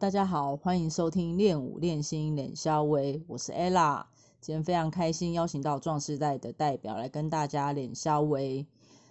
大家好，欢迎收听练舞练心练肖威，我是 ella。今天非常开心，邀请到壮世代的代表来跟大家练肖威。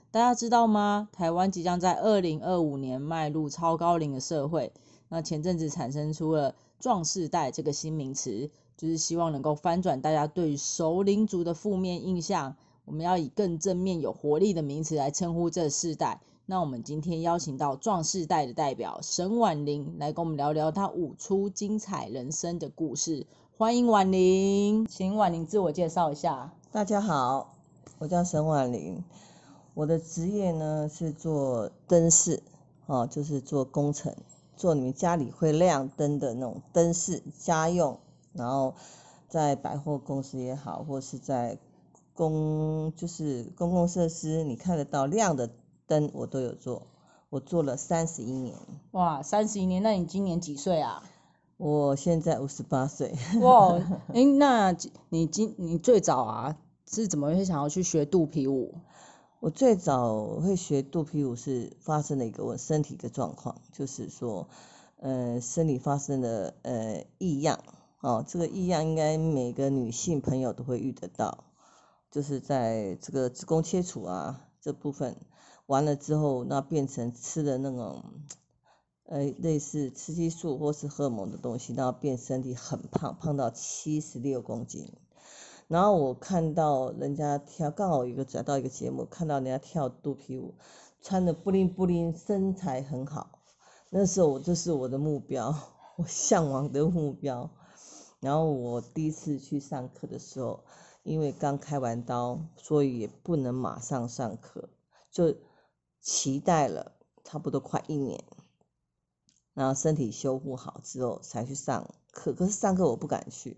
大家知道吗？台湾即将在二零二五年迈入超高龄的社会。那前阵子产生出了壮世代这个新名词，就是希望能够翻转大家对熟龄族的负面印象。我们要以更正面、有活力的名词来称呼这世代。那我们今天邀请到壮世代的代表沈婉玲来跟我们聊聊她舞出精彩人生的故事。欢迎婉玲，请婉玲自我介绍一下。大家好，我叫沈婉玲，我的职业呢是做灯饰，哦，就是做工程，做你们家里会亮灯的那种灯饰家用，然后在百货公司也好，或是在公就是公共设施，你看得到亮的。灯我都有做，我做了三十一年。哇，三十一年，那你今年几岁啊？我现在五十八岁。哇，哎，那你今你最早啊是怎么会想要去学肚皮舞？我最早会学肚皮舞是发生了一个我身体的状况，就是说，呃，生理发生了呃异样，哦，这个异样应该每个女性朋友都会遇得到，就是在这个子宫切除啊这部分。完了之后，那变成吃的那种，呃，类似雌激素或是荷尔蒙的东西，然后变身体很胖，胖到七十六公斤。然后我看到人家跳，刚好一个转到一个节目，看到人家跳肚皮舞，穿的布灵布灵，身材很好。那时候我这是我的目标，我向往的目标。然后我第一次去上课的时候，因为刚开完刀，所以也不能马上上课，就。期待了差不多快一年，然后身体修复好之后才去上课。可是上课我不敢去，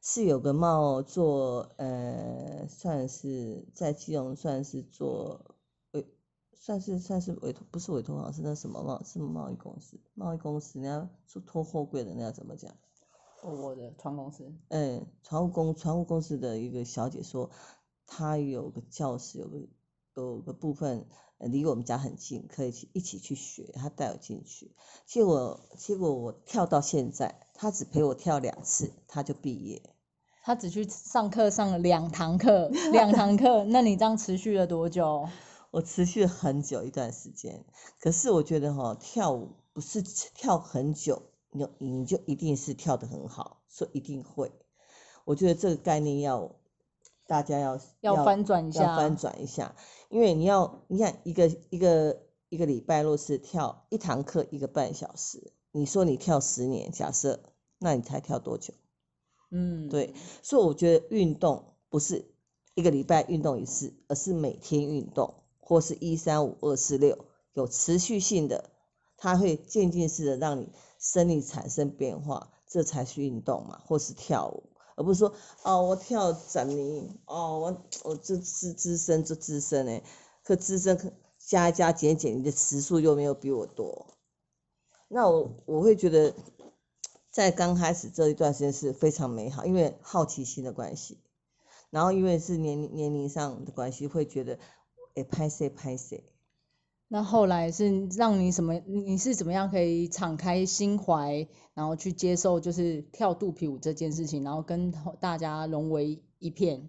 是有个冒做呃，算是在基隆算是做委，算是算是委托，不是委托行，是那什么贸，是贸易公司，贸易公司，人家做拖货柜的，那要怎么讲？我的船公司。嗯，船务公船务公司的一个小姐说，她有个教室，有个有个部分。离我们家很近，可以去一起去学。他带我进去，结果结果我跳到现在，他只陪我跳两次，他就毕业。他只去上课上了两堂课，两堂课。那你这样持续了多久？我持续很久一段时间。可是我觉得哈，跳舞不是跳很久，你你就一定是跳得很好，说一定会。我觉得这个概念要。大家要要翻转一下，要翻转一下，因为你要你看一个一个一个礼拜若是跳一堂课一个半小时，你说你跳十年，假设那你才跳多久？嗯，对，所以我觉得运动不是一个礼拜运动一次，而是每天运动，或是一三五二四六有持续性的，它会渐进式的让你生理产生变化，这才是运动嘛，或是跳舞。而不是说哦，我跳展泥，哦，我我这资资深就资深哎，可资深可加加减减，你的词数又没有比我多，那我我会觉得在刚开始这一段时间是非常美好，因为好奇心的关系，然后因为是年龄年龄上的关系，会觉得哎拍谁拍谁。那后来是让你什么？你是怎么样可以敞开心怀，然后去接受就是跳肚皮舞这件事情，然后跟大家融为一片？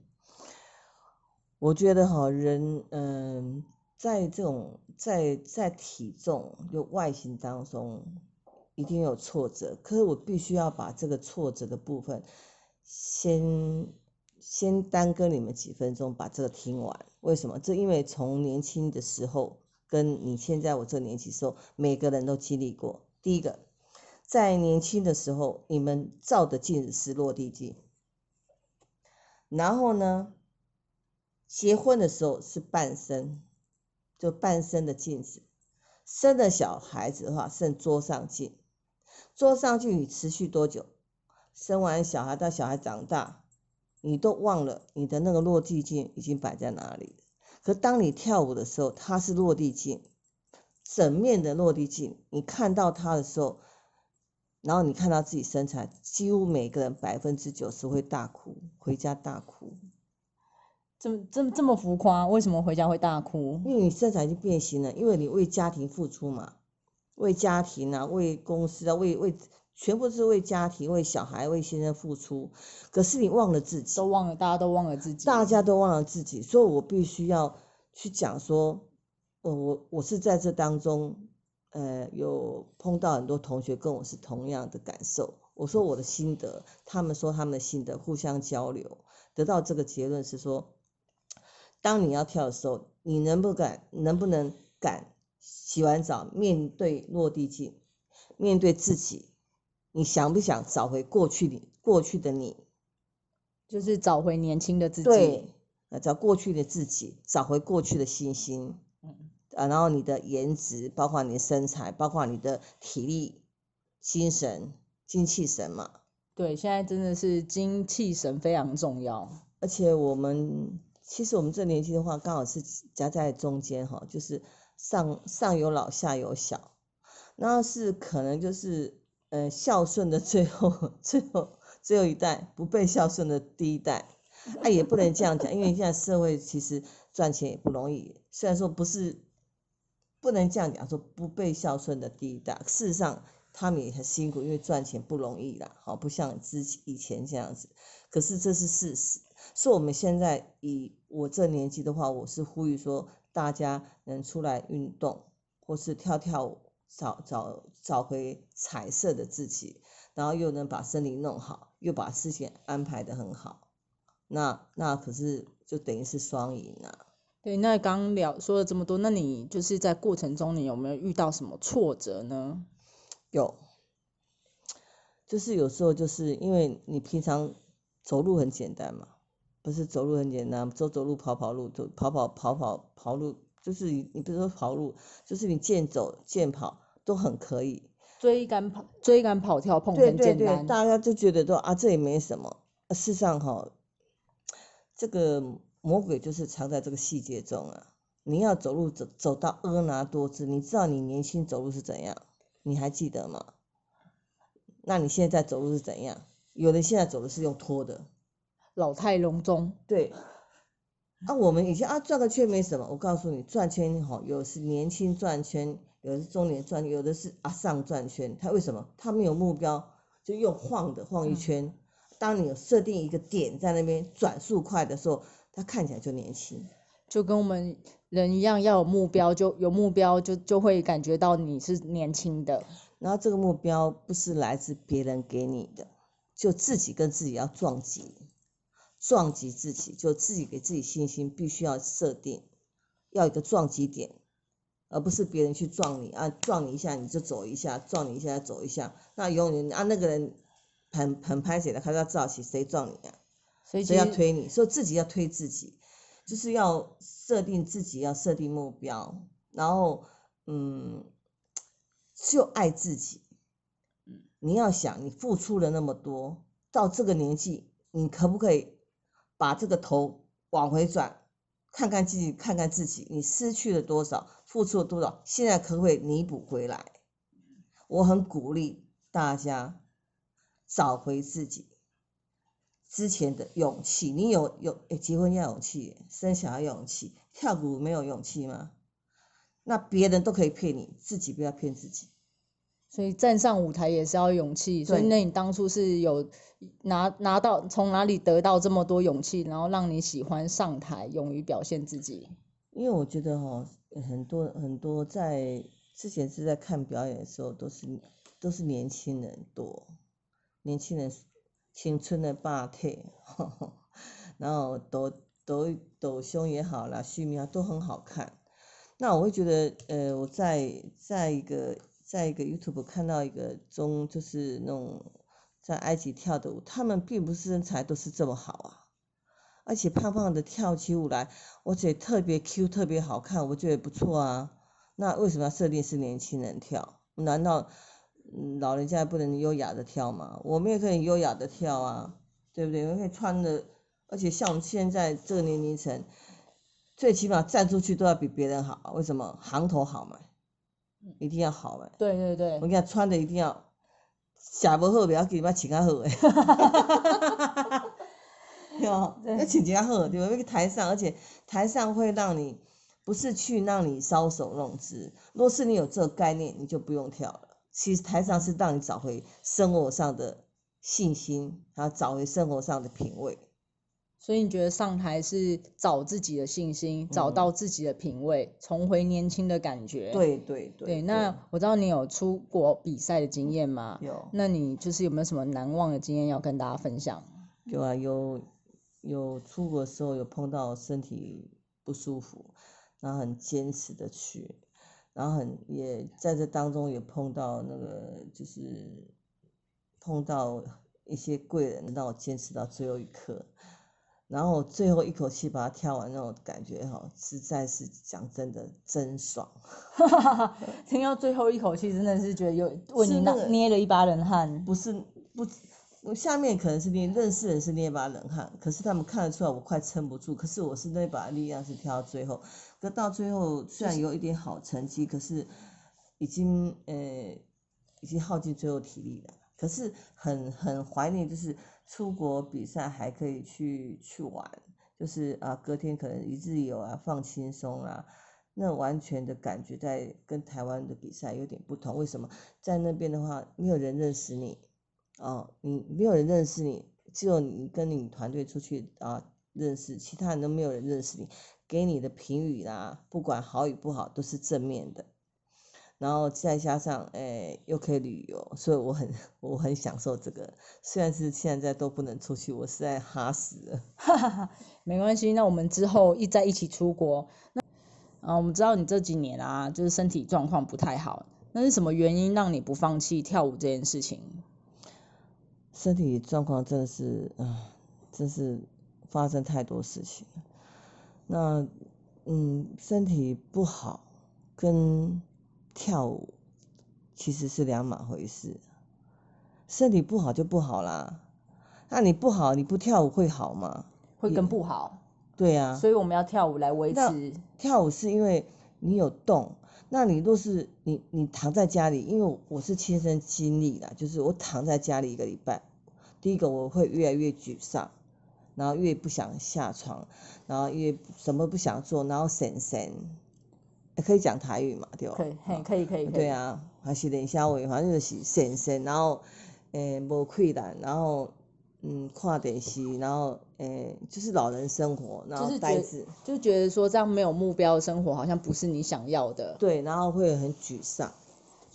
我觉得哈，人嗯，在这种在在体重就外形当中，一定有挫折。可是我必须要把这个挫折的部分，先先耽搁你们几分钟，把这个听完。为什么？这因为从年轻的时候。跟你现在我这年纪时候，每个人都经历过。第一个，在年轻的时候，你们照的镜子是落地镜，然后呢，结婚的时候是半身，就半身的镜子。生了小孩子的话，剩桌上镜。桌上镜你持续多久？生完小孩到小孩长大，你都忘了你的那个落地镜已经摆在哪里。可当你跳舞的时候，它是落地镜，整面的落地镜。你看到它的时候，然后你看到自己身材，几乎每个人百分之九十会大哭，回家大哭。这么这么这么浮夸？为什么回家会大哭？因为你身材已经变形了，因为你为家庭付出嘛，为家庭啊，为公司啊，为为全部是为家庭、为小孩、为先生付出，可是你忘了自己，都忘了，大家都忘了自己，大家都忘了自己，所以我必须要去讲说，我我我是在这当中，呃，有碰到很多同学跟我是同样的感受，我说我的心得，他们说他们的心得，互相交流，得到这个结论是说，当你要跳的时候，你能不敢，能不能敢洗完澡面对落地镜，面对自己。你想不想找回过去你过去的你？就是找回年轻的自己。对，找过去的自己，找回过去的信心。嗯。啊，然后你的颜值，包括你的身材，包括你的体力、精神、精气神嘛。对，现在真的是精气神非常重要。而且我们其实我们这年纪的话，刚好是夹在中间哈，就是上上有老下有小，那是可能就是。呃，孝顺的最后、最后、最后一代，不被孝顺的第一代，啊，也不能这样讲，因为现在社会其实赚钱也不容易。虽然说不是，不能这样讲，说不被孝顺的第一代，事实上他们也很辛苦，因为赚钱不容易啦，好，不像之以前这样子。可是这是事实，所以我们现在以我这年纪的话，我是呼吁说，大家能出来运动，或是跳跳舞。找找找回彩色的自己，然后又能把身体弄好，又把事情安排的很好，那那可是就等于是双赢啊。对，那刚聊说了这么多，那你就是在过程中你有没有遇到什么挫折呢？有，就是有时候就是因为你平常走路很简单嘛，不是走路很简单，走走路跑跑路，走跑跑跑跑跑路，就是你你不是说跑路，就是你健走健跑。都很可以追赶跑追赶跑跳碰很简单，大家就觉得说啊这也没什么，事实上哈，这个魔鬼就是藏在这个细节中啊。你要走路走走到婀娜多姿，你知道你年轻走路是怎样？你还记得吗？那你现在走路是怎样？有的现在走的是用拖的，老态龙钟。对，啊我们以前啊转个圈没什么，我告诉你转圈哈，有是年轻转圈。有的是中年转，有的是啊上转圈。他为什么？他没有目标，就又晃的晃一圈。当你有设定一个点在那边转速快的时候，他看起来就年轻。就跟我们人一样，要有目标，就有目标就就会感觉到你是年轻的。然后这个目标不是来自别人给你的，就自己跟自己要撞击，撞击自己，就自己给自己信心，必须要设定，要一个撞击点。而不是别人去撞你啊，撞你一下你就走一下，撞你一下走一下，那永远啊那个人很很拍谁的，他要造起谁撞你啊，谁要推你，所以自己要推自己，就是要设定自己要设定目标，然后嗯就爱自己，你要想你付出了那么多，到这个年纪你可不可以把这个头往回转？看看自己，看看自己，你失去了多少，付出了多少，现在可不可以弥补回来？我很鼓励大家找回自己之前的勇气。你有有诶，结婚要勇气，生小孩要勇气，跳舞没有勇气吗？那别人都可以骗你，自己不要骗自己。所以站上舞台也是要勇气。所以那你当初是有拿拿到从哪里得到这么多勇气，然后让你喜欢上台，勇于表现自己？因为我觉得哈，很多很多在之前是在看表演的时候，都是都是年轻人多，年轻人青春的霸体，然后抖抖抖胸也好啦，须眉啊都很好看。那我会觉得，呃，我在在一个。在一个 YouTube 看到一个中，就是那种在埃及跳的舞，他们并不是身材都是这么好啊，而且胖胖的跳起舞来，我觉得特别 Q，特别好看，我觉得不错啊。那为什么要设定是年轻人跳？难道老人家不能优雅的跳吗？我们也可以优雅的跳啊，对不对？我们可以穿的，而且像我们现在这个年龄层，最起码站出去都要比别人好，为什么？行头好嘛。一定要好诶，对对对，我讲穿的一定要，下不好不要紧，要穿较好诶，哈哈哈哈哈哈，对。哦，要穿较好，对吧？那个台上，而且台上会让你，不是去让你搔首弄姿，若是你有这个概念，你就不用跳了，其实台上是让你找回生活上的信心，然后找回生活上的品味。所以你觉得上台是找自己的信心，找到自己的品味，重回年轻的感觉。对对对。对，那我知道你有出国比赛的经验吗？有。那你就是有没有什么难忘的经验要跟大家分享？有啊，有有出国的时候有碰到身体不舒服，然后很坚持的去，然后很也在这当中也碰到那个就是碰到一些贵人，让我坚持到最后一刻。然后最后一口气把它跳完，那种感觉哈，实在是讲真的真爽。听到最后一口气，真的是觉得有为你捏了一把冷汗。不是不，我下面可能是捏认识人是捏一把冷汗，可是他们看得出来我快撑不住。可是我是那把力量是跳到最后，可到最后虽然有一点好成绩，可是已经呃已经耗尽最后体力了。可是很很怀念，就是出国比赛还可以去去玩，就是啊隔天可能一日游啊放轻松啊，那完全的感觉在跟台湾的比赛有点不同。为什么？在那边的话，没有人认识你，哦，你没有人认识你，只有你跟你团队出去啊认识，其他人都没有人认识你，给你的评语啦，不管好与不好都是正面的。然后再加上，诶，又可以旅游，所以我很 我很享受这个。虽然是现在都不能出去，我实在哈死了。哈哈哈，没关系，那我们之后一再一起出国。那，啊，我们知道你这几年啊，就是身体状况不太好，那是什么原因让你不放弃跳舞这件事情？身体状况真的是啊，真是发生太多事情。那，嗯，身体不好跟。跳舞其实是两码回事，身体不好就不好啦。那你不好，你不跳舞会好吗？会更不好。对呀。所以我们要跳舞来维持。跳舞是因为你有动，那你若是你你躺在家里，因为我是亲身经历的，就是我躺在家里一个礼拜，第一个我会越来越沮丧，然后越不想下床，然后越什么不想做，然后神神。可以讲台语嘛？对吧？可以，可以，可以。对啊，还是练小话，反正就是神神，然后诶无困难，然后嗯看电视，然后诶就是老人生活，然后呆子，就觉得说这样没有目标的生活好像不是你想要的。对，然后会很沮丧。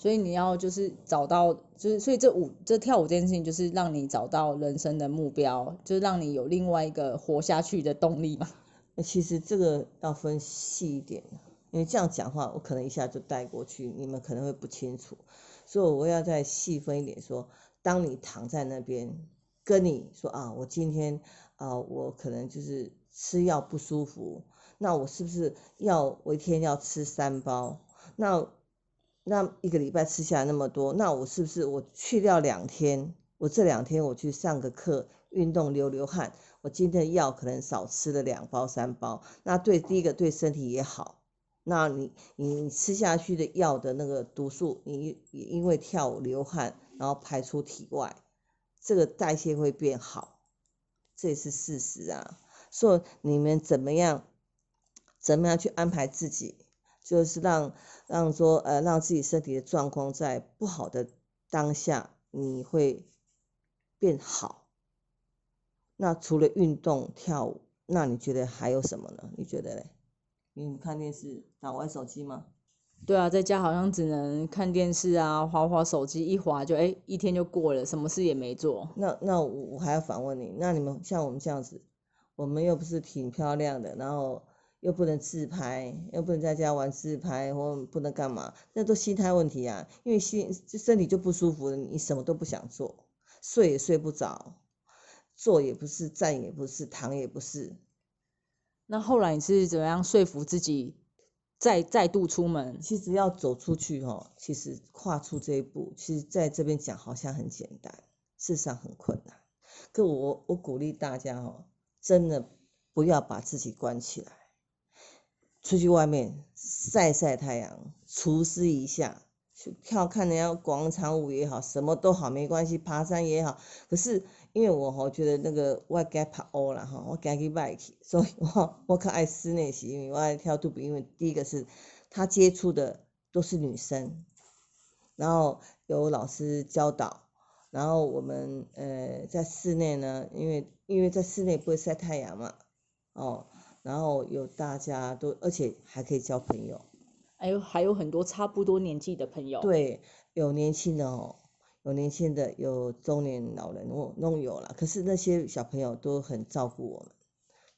所以你要就是找到，就是所以这舞这跳舞这件事情，就是让你找到人生的目标，就是让你有另外一个活下去的动力嘛。其实这个要分细一点。因为这样讲话，我可能一下就带过去，你们可能会不清楚，所以我要再细分一点说，当你躺在那边，跟你说啊，我今天啊，我可能就是吃药不舒服，那我是不是要我一天要吃三包？那那一个礼拜吃下来那么多，那我是不是我去掉两天，我这两天我去上个课，运动流流汗，我今天的药可能少吃了两包三包，那对第一个对身体也好。那你你你吃下去的药的那个毒素，你因为跳舞流汗，然后排出体外，这个代谢会变好，这也是事实啊。所以你们怎么样，怎么样去安排自己，就是让让说呃让自己身体的状况在不好的当下，你会变好。那除了运动跳舞，那你觉得还有什么呢？你觉得嘞？你看电视打玩手机吗？对啊，在家好像只能看电视啊，划划手机，一划就哎一天就过了，什么事也没做。那那我我还要反问你，那你们像我们这样子，我们又不是挺漂亮的，然后又不能自拍，又不能在家玩自拍，或不能干嘛？那都心态问题啊，因为心身体就不舒服了，你什么都不想做，睡也睡不着，坐也不是，站也不是，躺也不是。那后来你是怎么样说服自己再再度出门？其实要走出去哈，其实跨出这一步，其实在这边讲好像很简单，事实上很困难。可我我鼓励大家哦，真的不要把自己关起来，出去外面晒晒太阳，除湿一下，去跳看人家广场舞也好，什么都好，没关系，爬山也好。可是。因为我吼觉得那个我该拍乌啦吼，我赶去卖去，所以我 我可爱室内洗因为我爱跳肚皮，因为第一个是他接触的都是女生，然后有老师教导，然后我们呃在室内呢，因为因为在室内不会晒太阳嘛，哦，然后有大家都，而且还可以交朋友，还有还有很多差不多年纪的朋友。，对，有年轻的哦，有年轻的，有中年老人，我弄有了。可是那些小朋友都很照顾我们，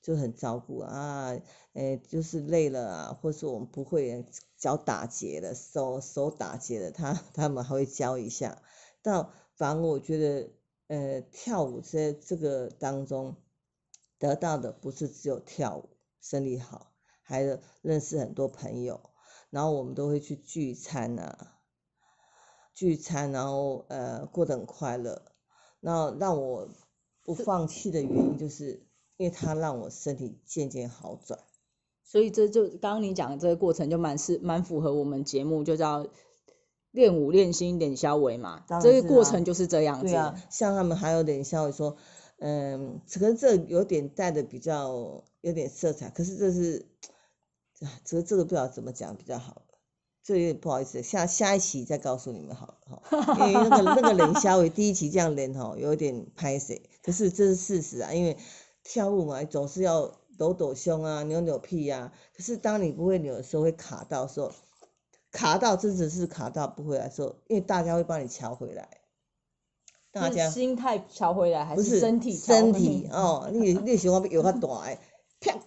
就很照顾啊，诶，就是累了啊，或是我们不会，脚打结了，手手打结了，他他们还会教一下。但反而我觉得，呃，跳舞在这个当中得到的不是只有跳舞，身体好，还有认识很多朋友。然后我们都会去聚餐啊，聚餐，然后呃过得很快乐。那让我不放弃的原因，就是因为它让我身体渐渐好转。所以这就刚刚你讲的这个过程就蛮是蛮符合我们节目就叫练武练心练消为嘛当，这个过程就是这样子。对啊，像他们还有点像说，嗯，可能这有点带的比较有点色彩，可是这是，啊，这个这个不知道怎么讲比较好。这有点不好意思，下下一期再告诉你们好了哈，因为那个那个冷消为 第一期这样连哈，有点拍谁，可是这是事实啊，因为跳舞嘛，总是要抖抖胸啊，扭扭屁呀、可是当你不会扭的时候，会卡到的时候，卡到真的是卡到不回来的时候，因为大家会帮你调回来，大家心态调回来还是身体调身？体哦，你你想我有较大诶，啪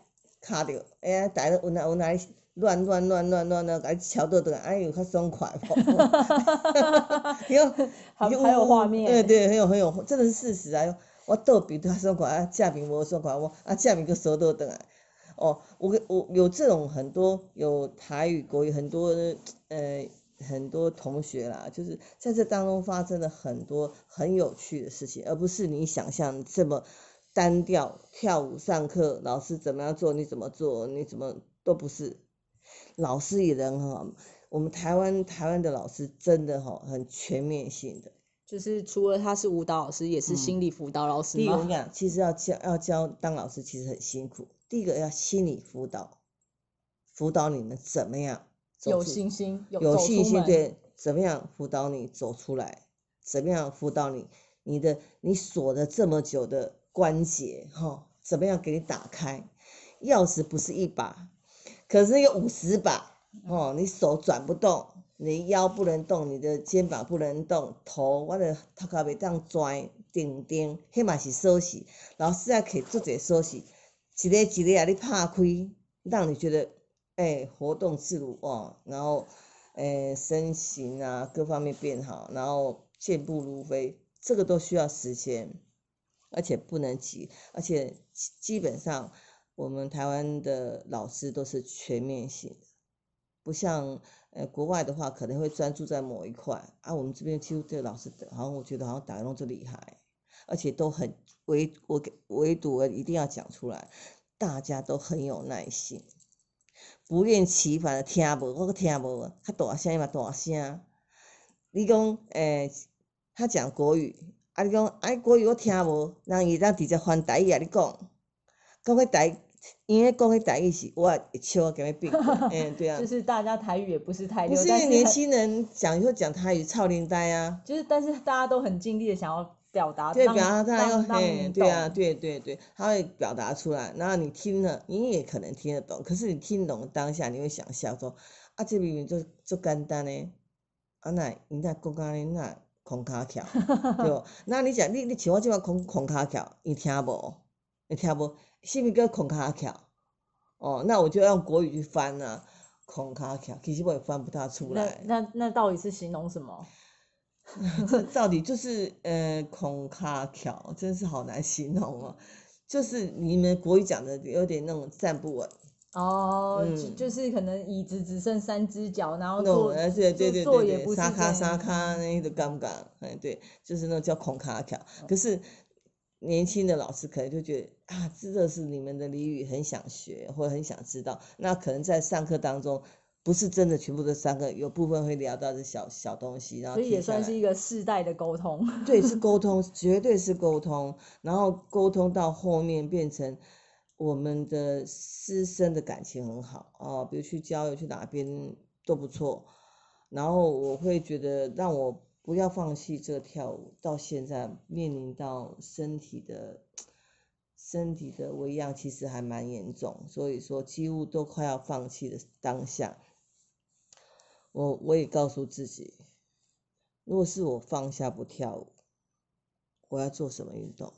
卡着，哎呀，大家有哪有哪乱乱乱乱乱乱，甲你敲倒倒来，哎呦较爽快无？有 还还有画面对对，很有很有，真的是事实啊！我倒比他爽快，啊正边无爽快，我啊正边个手倒倒来。哦，我跟我有这种很多有台语国语很多呃很多同学啦，就是在这当中发生了很多很有趣的事情，而不是你想象这么单调。跳舞上课，老师怎么样做，你怎么做，你怎么都不是。老师也人很好，我们台湾台湾的老师真的哈很全面性的。就是除了他是舞蹈老师，也是嗯心理辅导老师第一其实要教要教当老师其实很辛苦。第一个要心理辅导，辅导你们怎么样有信心，有信心对，怎么样辅导你走出来？怎么样辅导你？你的你锁了这么久的关节，哈、怎么样给你打开？钥匙不是一把，可是有五十把，哦，你手转不动，你腰不能动，你的肩膀不能动，头我的头壳袂当拽，顶顶，迄嘛是锁匙。老师啊，可以做者锁匙，一个一个啊，你拍开，让你觉得哎、活动自如哦，然后哎、身形啊各方面变好，然后健步如飞，这个都需要时间，而且不能急，而且基本上我们台湾的老师都是全面性的，不像呃国外的话可能会专注在某一块啊，我们这边几乎这个老师好像我觉得好像打工最厉害，而且都很唯我给唯独一定要讲出来，大家都很有耐心。不厌其烦的听无，我听无，较大声嘛大声。你讲诶、他讲国语，啊你讲啊国语我听无，人伊当直接翻台语啊你讲，讲迄台，因为讲迄台语是我会笑甲要变过，诶、对啊就，是大家台语也不是太不溜，是因为年但是很轻人讲就讲台语操灵呆啊，就是但是大家都很尽力的想要表达，对，表达他要让让嘿，对啊，对对对，他会表达出来，然后你听了，你也可能听得懂，可是你听懂当下，你会想笑说，啊，这明明就就简单呢，啊那你那讲安尼那空卡桥，对不？那你讲你你像我即摆空空卡桥，你听无？你听无？是毋是叫孔卡巧？哦，那我就用国语去翻啊，孔卡巧，其实我也翻不大出来。那那到底是形容什么？这到底就是呃孔卡巧，真是好难形容哦。就是你们国语讲的有点那种站不稳，哦，就嗯就是可能椅子只剩三只脚，然后那种坐呃对对对坐对沙卡沙卡那个杠杠，哎对，就是那种叫孔卡桥。可是年轻的老师可能就觉得啊，真的是你们的俚语，很想学或者很想知道，那可能在上课当中。不是真的全部都上课，有部分会聊到这小小东西，然后所以也算是一个世代的沟通。对，是沟 通，绝对是沟通。然后沟通到后面变成我们的师生的感情很好哦，比如去郊游去哪边都不错。然后我会觉得让我不要放弃这个跳舞，到现在面临到身体的身体的微恙，其实还蛮严重，所以说几乎都快要放弃的当下，我我也告诉自己，如果是我放下不跳舞，我要做什么运动？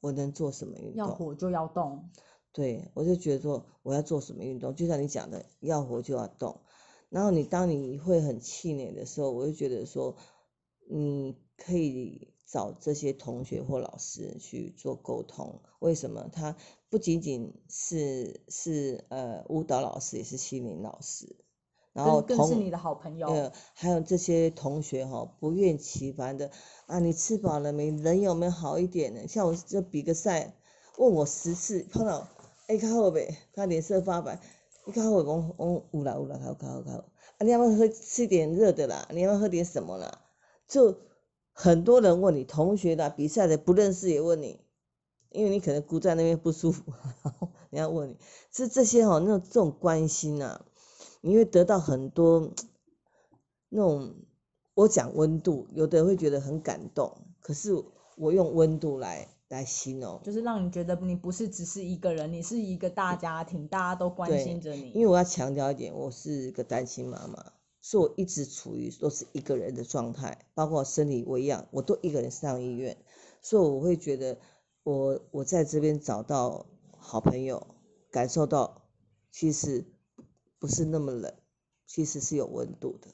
我能做什么运动？要活就要动。对，我就觉得说我要做什么运动，就像你讲的，要活就要动。然后你当你会很气馁的时候，我就觉得说。你可以找这些同学或老师去做沟通。为什么？他不仅仅是是呃舞蹈老师，也是心灵老师，然后更是你的好朋友。呃，还有这些同学哈，不厌其烦的啊，你吃饱了没？人有没有好一点呢？像我这比个赛，问我十次，碰到哎卡好呗，他脸色发白，你卡好我我有啦有啦，好卡好卡好。啊，你要不要喝吃点热的啦？你要不要喝点什么啦？就很多人问你，同学的、比赛的不认识也问你，因为你可能孤在那边不舒服，然 后人家问你，是这些哈，那种这种关心啊，你会得到很多 那种我讲温度，有的人会觉得很感动，可是我用温度来来形容，就是让你觉得你不是只是一个人，你是一个大家庭，大家都关心着你。因为我要强调一点，我是个单亲妈妈。是我一直处于都是一个人的状态，包括身体微恙，我都一个人上医院，所以我会觉得我我在这边找到好朋友，感受到其实不是那么冷，其实是有温度的，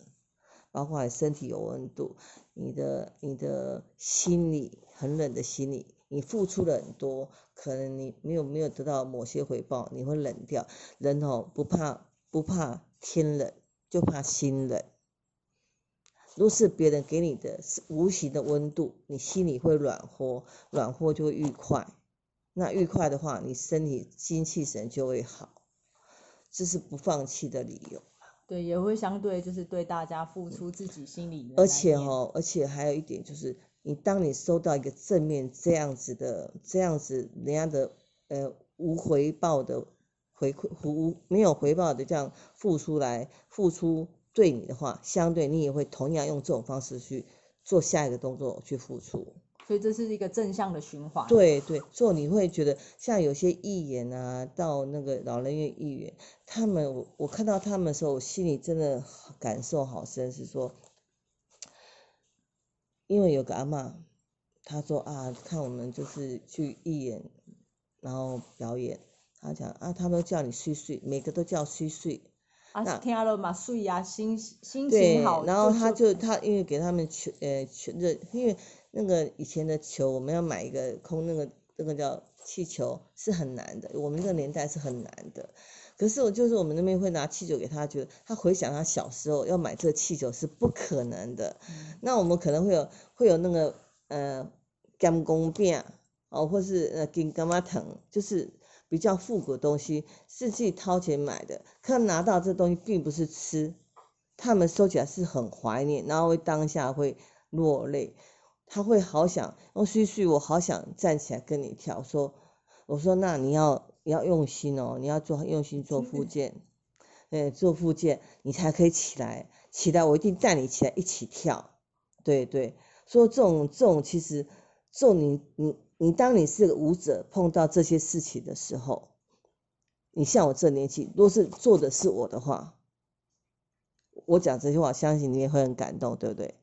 包括你身体有温度，你的你的心里很冷的心里，你付出了很多，可能你没有没有得到某些回报，你会冷掉。人哦不怕不怕天冷。就怕心冷，如果是别人给你的是无形的温度，你心里会暖和，暖和就会愉快。那愉快的话，你身体精气神就会好，这是不放弃的理由。对，也会相对就是对大家付出自己心里。而且哦，而且还有一点就是，你当你收到一个正面这样子的这样子人家的呃无回报的。回馈无没有回报的这样付出来付出对你的话，相对你也会同样用这种方式去做下一个动作去付出，所以这是一个正向的循环。对对，所以你会觉得像有些议员啊，到那个老人院议员，他们我我看到他们的时候，我心里真的感受好深，是说，因为有个阿妈，她说啊，看我们就是去议演，然后表演。他讲啊，他们叫你睡睡，每个都叫睡睡。啊，听了嘛，睡呀，心心情好。对，然后他就他因为给他们球，呃，球热，因为那个以前的球，我们要买一个空那个那个叫气球是很难的，我们那个年代是很难的。可是我就是我们那边会拿气球给他，觉得他回想他小时候要买这个气球是不可能的。那我们可能会有会有那个呃金公饼哦，或是呃金干妈藤，就是。比较复古的东西是自己掏钱买的，可拿到这东西并不是吃，他们收起来是很怀念，然后会当下会落泪，他会好想，哦，旭旭，我好想站起来跟你跳，说，我说那你要你要用心哦，你要做用心做复健，哎，做复健你才可以起来，起来我一定带你起来一起跳，对对，说这种这种其实，这种你你。你当你是个舞者，碰到这些事情的时候，你像我这年纪，若是做的是我的话，我讲这些话，相信你也会很感动，对不对？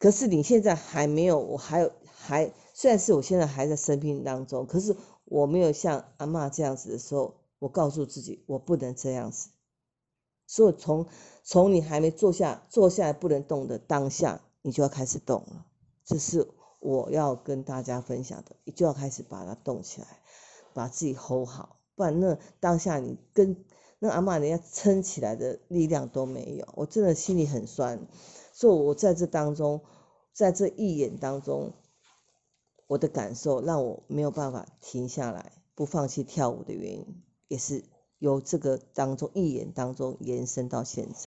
可是你现在还没有，我还有还，虽然是我现在还在生病当中，可是我没有像阿妈这样子的时候，我告诉自己，我不能这样子。所以从从你还没坐下坐下来不能动的当下，你就要开始动了，这是。我要跟大家分享的，就要开始把它动起来，把自己 hold 好，不然那当下你跟那阿妈人家撑起来的力量都没有，我真的心里很酸。所以，我在这当中，在这一眼当中，我的感受让我没有办法停下来，不放弃跳舞的原因，也是由这个当中一眼当中延伸到现在。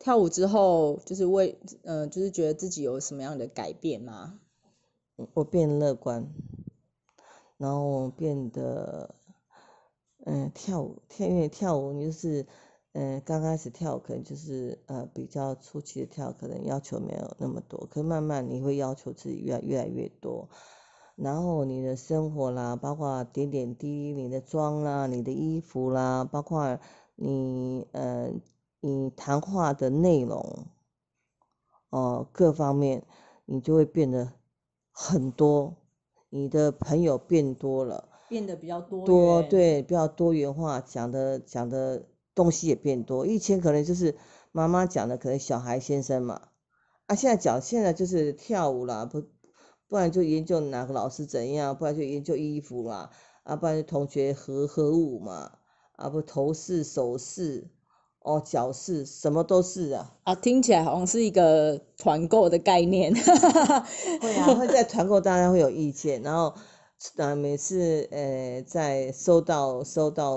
跳舞之后，就是为，嗯，就是觉得自己有什么样的改变吗？我变乐观，然后变得，嗯，跳舞跳因为跳舞你就是，嗯，刚开始跳可能就是呃比较初期的跳，可能要求没有那么多，可慢慢你会要求自己越来越来越多，然后你的生活啦，包括点点滴滴，你的妆啦，你的衣服啦，包括你呃你谈话的内容，哦各方面，你就会变得很多，你的朋友变多了，变得比较多对比较多元化，讲的讲的东西也变多。以前可能就是妈妈讲的，可能小孩先生嘛，啊，现在讲现在就是跳舞啦，不不然就研究哪个老师怎样，不然就研究衣服啦，啊，不然就同学合合舞嘛，啊不头饰首饰，哦脚饰什么都是啊。啊，听起来好像是一个团购的概念。会啊，会在团购大家会有意见，然后呃每次呃在收到收到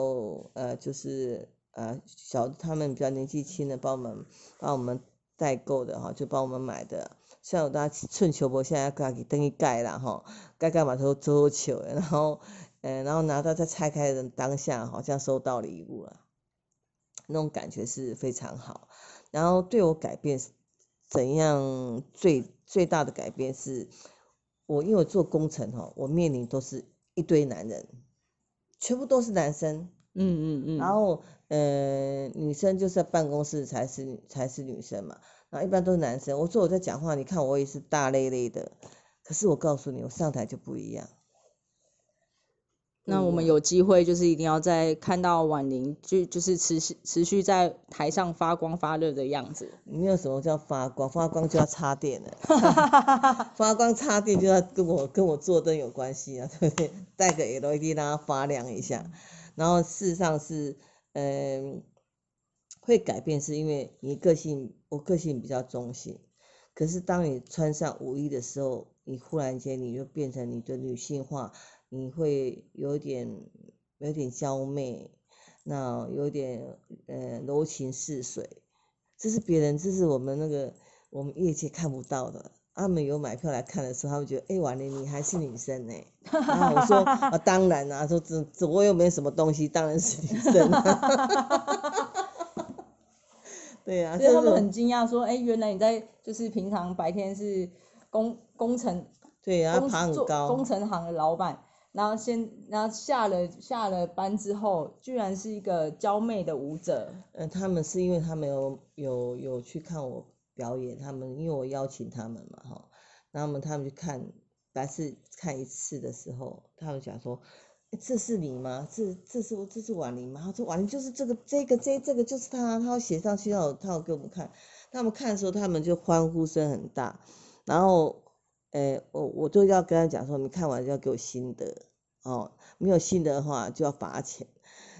呃就是呃小他们比较年纪轻的帮我们帮我们代购的哈，就帮我们买的，像我大家寸球波现在给给灯一盖了哈，该干嘛都都球的，然后呃然后拿到再拆开的当下好像收到礼物了，那种感觉是非常好，然后对我改变怎样最最大的改变是，我因为我做工程哈，我面临都是一堆男人，全部都是男生，嗯嗯嗯。然后呃女生就是在办公室才是才是女生嘛，然后一般都是男生。我说我在讲话，你看我也是大咧咧的，可是我告诉你，我上台就不一样。那我们有机会就是一定要在看到婉玲就就是持续持续在台上发光发热的样子。没有什么叫发光，发光就要插电了，发光插电就要跟我跟我做灯有关系啊，对不对？带个 LED 让它发亮一下，然后事实上是，嗯、会改变是因为你个性，我个性比较中性，可是当你穿上舞衣的时候，你忽然间你就变成你的女性化，你会有点有点娇媚，那有点呃柔情似水，这是别人，这是我们那个我们业界看不到的。他们有买票来看的时候，他们觉得，哎、婉玲你还是女生呢、然后我说，啊，当然啊，说这这我又没什么东西，当然是女生、啊。对呀、啊，所以他们很惊讶说，哎、原来你在就是平常白天是工工程对呀、工爬很高，工程行的老板，然后先然后下了下了班之后，居然是一个娇媚的舞者。呃，他们是因为他们有有有去看我表演，他们因为我邀请他们嘛哈，然后他们他们去看，来是看一次的时候，他们讲说，这是你吗？这这是这是婉玲吗？他说婉玲就是这个这个这这个就是他，他要写上去，他有他要给我们看，他们看的时候他们就欢呼声很大，然后，诶，我我就要跟他讲说，你看完就要给我心得哦，没有心得的话就要罚钱。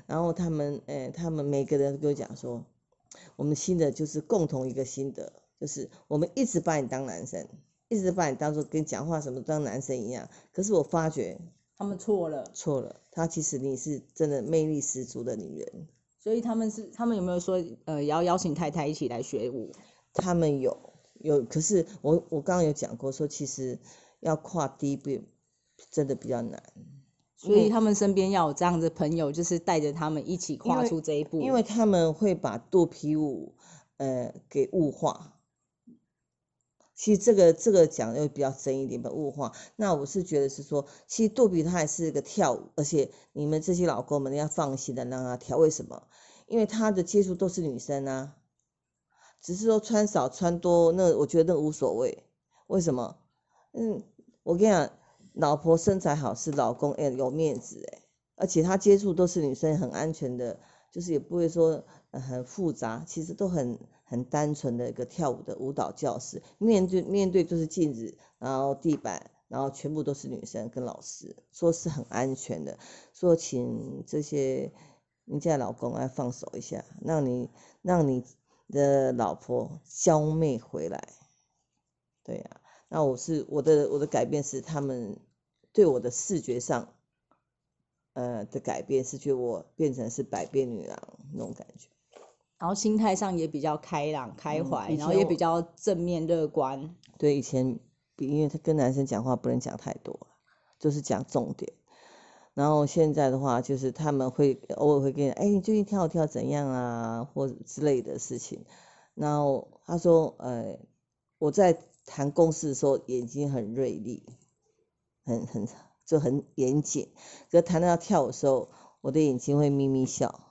然后他们，诶，他们每个人都跟我讲说，我们新的就是共同一个心得，就是我们一直把你当男生，一直把你当做跟讲话什么当男生一样。可是我发觉他们错了，错了，他其实你是真的魅力十足的女人。所以他们是他们有没有说呃也要邀请太太一起来学舞？他们有有，可是我我刚刚有讲过说，其实要跨第一步真的比较难。所以他们身边要有这样的朋友，就是带着他们一起跨出这一步。因为他们会把肚皮舞，呃，给物化。其实这个这个讲又比较深一点，把物化。那我是觉得是说，其实肚皮它还是一个跳舞，而且你们这些老公们要放心的让他跳。为什么？因为他的接触都是女生啊，只是说穿少穿多，那我觉得那无所谓。为什么？嗯，我跟你讲，老婆身材好是老公哎、有面子哎、而且他接触都是女生，很安全的，就是也不会说、很复杂，其实都很很单纯的一个跳舞的舞蹈教室，面对面对就是镜子，然后地板，然后全部都是女生跟老师，说是很安全的，说请这些你家老公来放手一下，让你让你的老婆娇媚回来，对呀、那我是我的我的改变是他们对我的视觉上，呃的改变是觉得我变成是百变女郎那种感觉。然后心态上也比较开朗、开嗯怀，然后也比较正面乐观。对，以前比因为他跟男生讲话不能讲太多，就是讲重点。然后现在的话，就是他们会偶尔会跟你，哎，你最近跳跳怎样啊，或者之类的事情。然后他说，呃，我在谈公事的时候眼睛很锐利，很很就很严谨。可谈到跳舞的时候，我的眼睛会眯眯笑，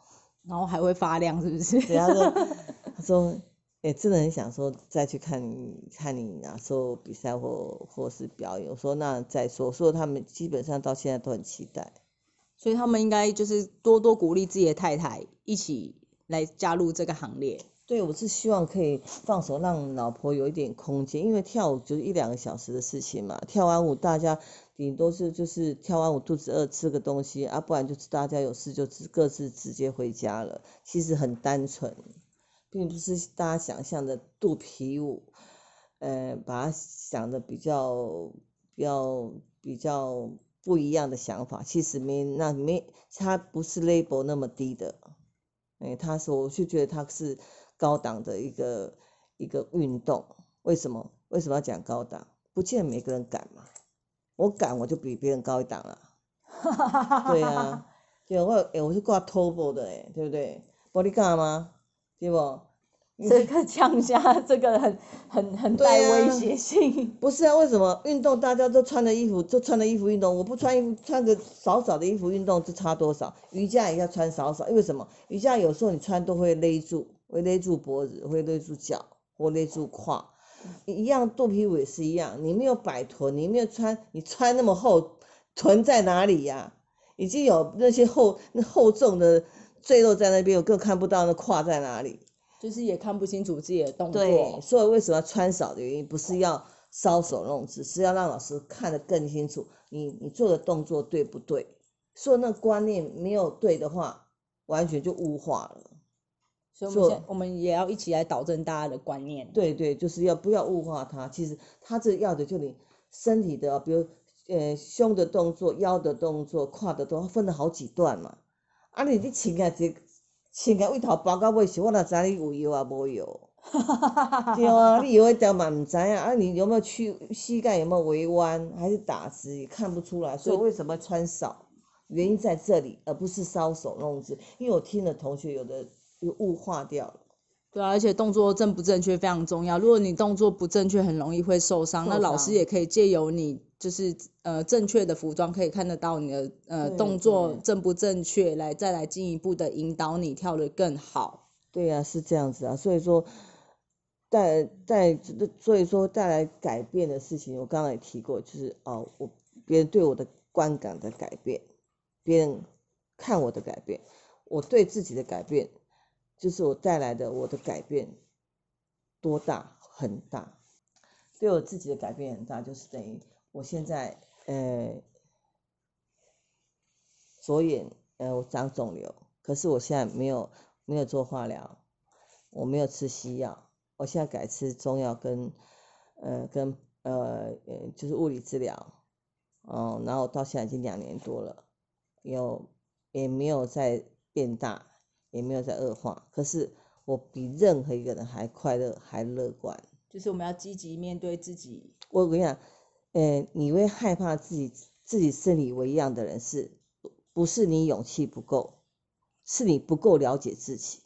然后还会发亮，是不是？对，他说，他说，也，真的很想说再去看你看你哪时候比赛或或是表演。我说那再说，说他们基本上到现在都很期待。所以他们应该就是多多鼓励自己的太太一起来加入这个行列。对，我是希望可以放手让老婆有一点空间，因为跳舞就是一两个小时的事情嘛。跳完舞大家顶多是就是跳完舞肚子饿吃个东西啊，不然就是大家有事就各自直接回家了。其实很单纯，并不是大家想象的肚皮舞，呃，把它想的比较比较比较不一样的想法。其实没那没，它不是 label 那么低的，哎，他说我就觉得它是。高档的一个一个运动，为什么为什么要讲高档？不见每个人敢嘛，我敢我就比别人高一档了。对啊，对我诶我是挂 TOBO 的诶，对不对？玻璃干吗？对不？这个降下，这个很很很带威胁性。不是啊，为什么运动大家都穿的衣服，都穿的衣服运动，我不穿衣服，穿个少少的衣服运动，这差多少？瑜伽也要穿少少，因为什么？瑜伽有时候你穿都会勒住。会勒住脖子，会勒住脚，或勒住胯，一样肚皮舞也是一样。你没有摆臀，你没有穿，你穿那么厚，臀在哪里呀？已经有那些厚那厚重的赘肉在那边，我更看不到那胯在哪里。就是也看不清楚自己的动作。对，所以为什么要穿少的原因，不是要搔首弄姿，是要让老师看得更清楚，你你做的动作对不对？所以那观念没有对的话，完全就物化了。所以，我们我们也要一起来导正大家的观念。对对，就是要不要物化它？其实它这要的就你身体的，比如呃胸的动作、腰的动作、胯的动作，分了好几段嘛。啊，你你穿个这穿个为头包到尾时，我哪知你有药啊无药？对啊，你有一条嘛唔知啊。啊，你有没有去膝盖有没有微弯，还是打直也看不出来。所以为什么穿少？原因在这里，而不是搔首弄姿。因为我听了同学有的。有雾化掉了，对啊，而且动作正不正确非常重要。如果你动作不正确，很容易会受伤。那老师也可以借由你就是呃正确的服装，可以看得到你的呃动作正不正确，来再来进一步的引导你跳得更好。对啊，是这样子啊。所以说带带所以说带来改变的事情，我刚刚也提过，就是哦，我别人对我的观感的改变，别人看我的改变，我对自己的改变。就是我带来的我的改变多大很大，对我自己的改变很大，就是等于我现在呃左眼呃我长肿瘤，可是我现在没有没有做化疗，我没有吃西药，我现在改吃中药跟呃跟呃呃就是物理治疗，哦，然后到现在已经两年多了，有也没有再变大。也没有在恶化，可是我比任何一个人还快乐，还乐观。就是我们要积极面对自己。我跟你讲，呃，你会害怕自己自己生理为一样的人，是不是你勇气不够？是你不够了解自己。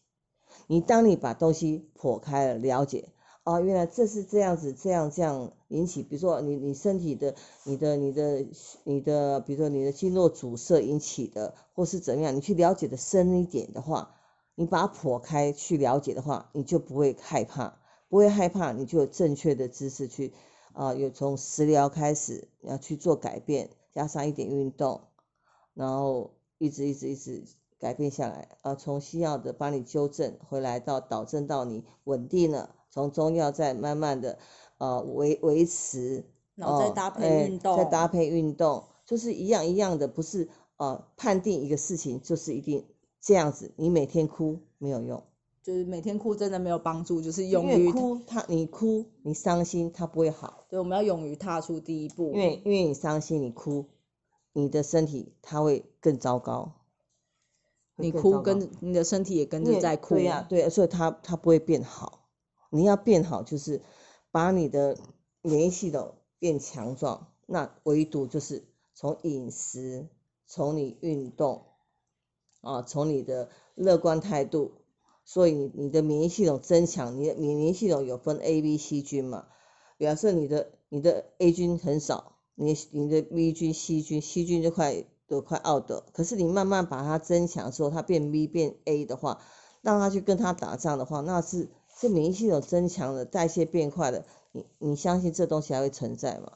你当你把东西剖开了，了解。哦，原来这是这样子，这样这样引起，比如说你你身体的、你的、你的、你的，比如说你的经络阻塞引起的，或是怎么样，你去了解的深一点的话，你把它剖开去了解的话，你就不会害怕，不会害怕，你就有正确的知识去啊，有从食疗开始要去做改变，加上一点运动，然后一直一直一直改变下来，啊，从西药的帮你纠正回来到导正到你稳定了。从中药再慢慢的，呃维维持，然后再搭配运动，再搭配运动，就是一样一样的，不是呃判定一个事情就是一定这样子，你每天哭没有用，就是每天哭真的没有帮助，就是勇于哭，他你哭你伤心他不会好，对，我们要勇于踏出第一步，因为因为你伤心你哭，你的身体它会更糟糕，你哭跟你的身体也跟着在哭，对呀对，所以它它不会变好。你要变好，就是把你的免疫系统变强壮。那唯独就是从饮食从你运动，啊，从你的乐观态度，所以你的免疫系统增强，你的免疫系统有分 A、B、C 菌嘛，表示你的你的 A 菌很少，你你的 B 菌、C 菌、C 菌就快都快 out 的，可是你慢慢把它增强之后，它变 B 变 A 的话，让它去跟它打仗的话，那是是免疫系统增强了，代谢变快了，你你相信这东西还会存在吗？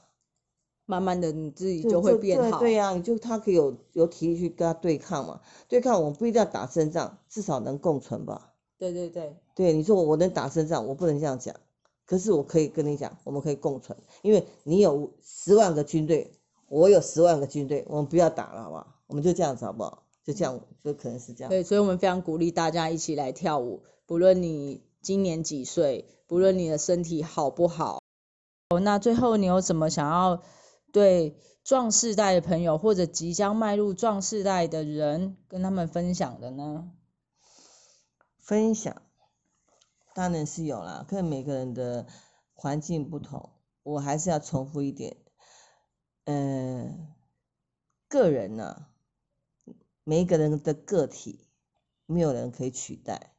慢慢的你自己就会变好。对呀、你就他可以有有体力去跟他对抗嘛，对抗我们不一定要打胜仗，至少能共存吧。对对对，对，你说我能打胜仗，我不能这样讲，可是我可以跟你讲，我们可以共存，因为你有十万个军队，我有十万个军队，我们不要打了，好不好？我们就这样子好不好？就这样，就可能是这样。对，所以我们非常鼓励大家一起来跳舞，不论你今年几岁，不论你的身体好不好。哦，那最后你有什么想要对壮世代的朋友，或者即将迈入壮世代的人，跟他们分享的呢？分享当然是有啦，看每个人的环境不同，我还是要重复一点，嗯、个人呢、每一个人的个体，没有人可以取代，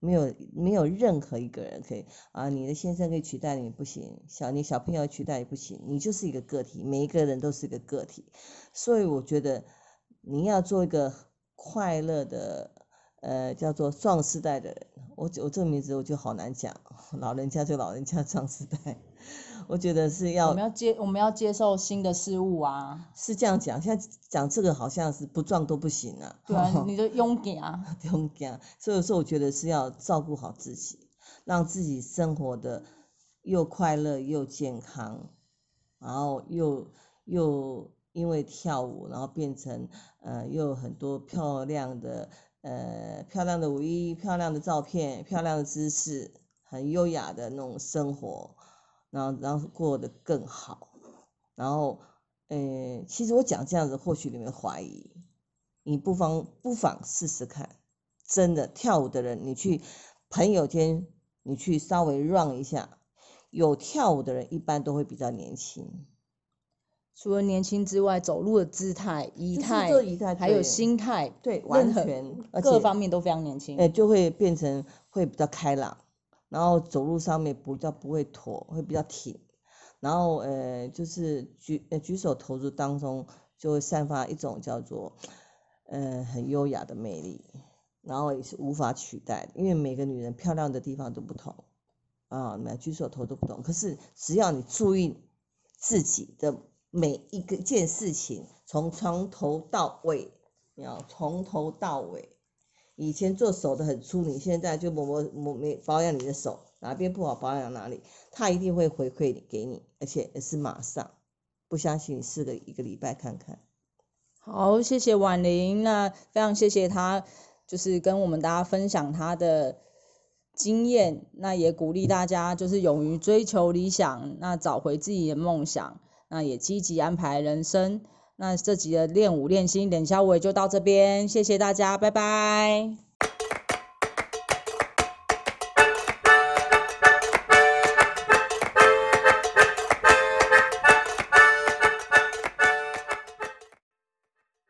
没有没有任何一个人可以啊，你的先生可以取代你不行，小你小朋友取代也不行，你就是一个个体，每一个人都是一个个体，所以我觉得你要做一个快乐的。呃，叫做壮世代的人，我我这个名字我就好难讲，老人家就老人家壮世代，我觉得是要我要们要接，我们要接受新的事物啊。是这样讲，现在讲这个好像是不撞都不行啊，对啊，你的勇敢啊，不用讲，所以说我觉得是要照顾好自己，让自己生活的又快乐又健康，然后又又因为跳舞，然后变成呃又有很多漂亮的呃漂亮的舞衣、漂亮的照片、漂亮的姿势，很优雅的那种生活，然后然后过得更好，然后呃其实我讲这样子，或许你们怀疑，你不妨不妨试试看。真的跳舞的人，你去朋友间，你去稍微 run 一下，有跳舞的人一般都会比较年轻，除了年轻之外，走路的姿态、仪就是态，这仪态还有心态，对，完全，各方面都非常年轻。哎、就会变成会比较开朗，然后走路上面比较不会驼，会比较挺，然后呃就是举举手投足当中就会散发一种叫做呃很优雅的魅力，然后也是无法取代，因为每个女人漂亮的地方都不同啊，每举手投足不同，可是只要你注意自己的每一个件事情，从从头到尾，你要从头到尾。以前做手的很粗，你现在就摸摸摸没保养你的手，哪边不好保养哪里，他一定会回馈给你，而且也是马上。不相信你试个一个礼拜看看。好，谢谢婉玲，那非常谢谢她，就是跟我们大家分享她的经验，那也鼓励大家就是勇于追求理想，那找回自己的梦想，那也积极安排人生。那这集的练武练心练肖伟就到这边，谢谢大家，拜拜。